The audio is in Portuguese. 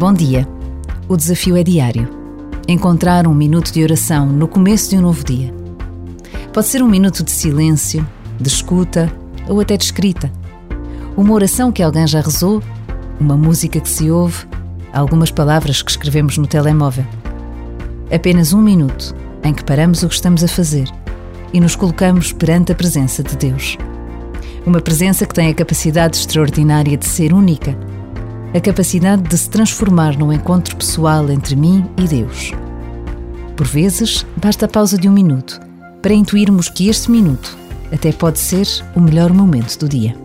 Bom dia. O desafio é diário. Encontrar um minuto de oração no começo de um novo dia. Pode ser um minuto de silêncio, de escuta ou até de escrita. Uma oração que alguém já rezou, uma música que se ouve, algumas palavras que escrevemos no telemóvel. Apenas um minuto em que paramos o que estamos a fazer e nos colocamos perante a presença de Deus. Uma presença que tem a capacidade extraordinária de ser única, a capacidade de se transformar num encontro pessoal entre mim e Deus. Por vezes, basta a pausa de um minuto para intuirmos que este minuto até pode ser o melhor momento do dia.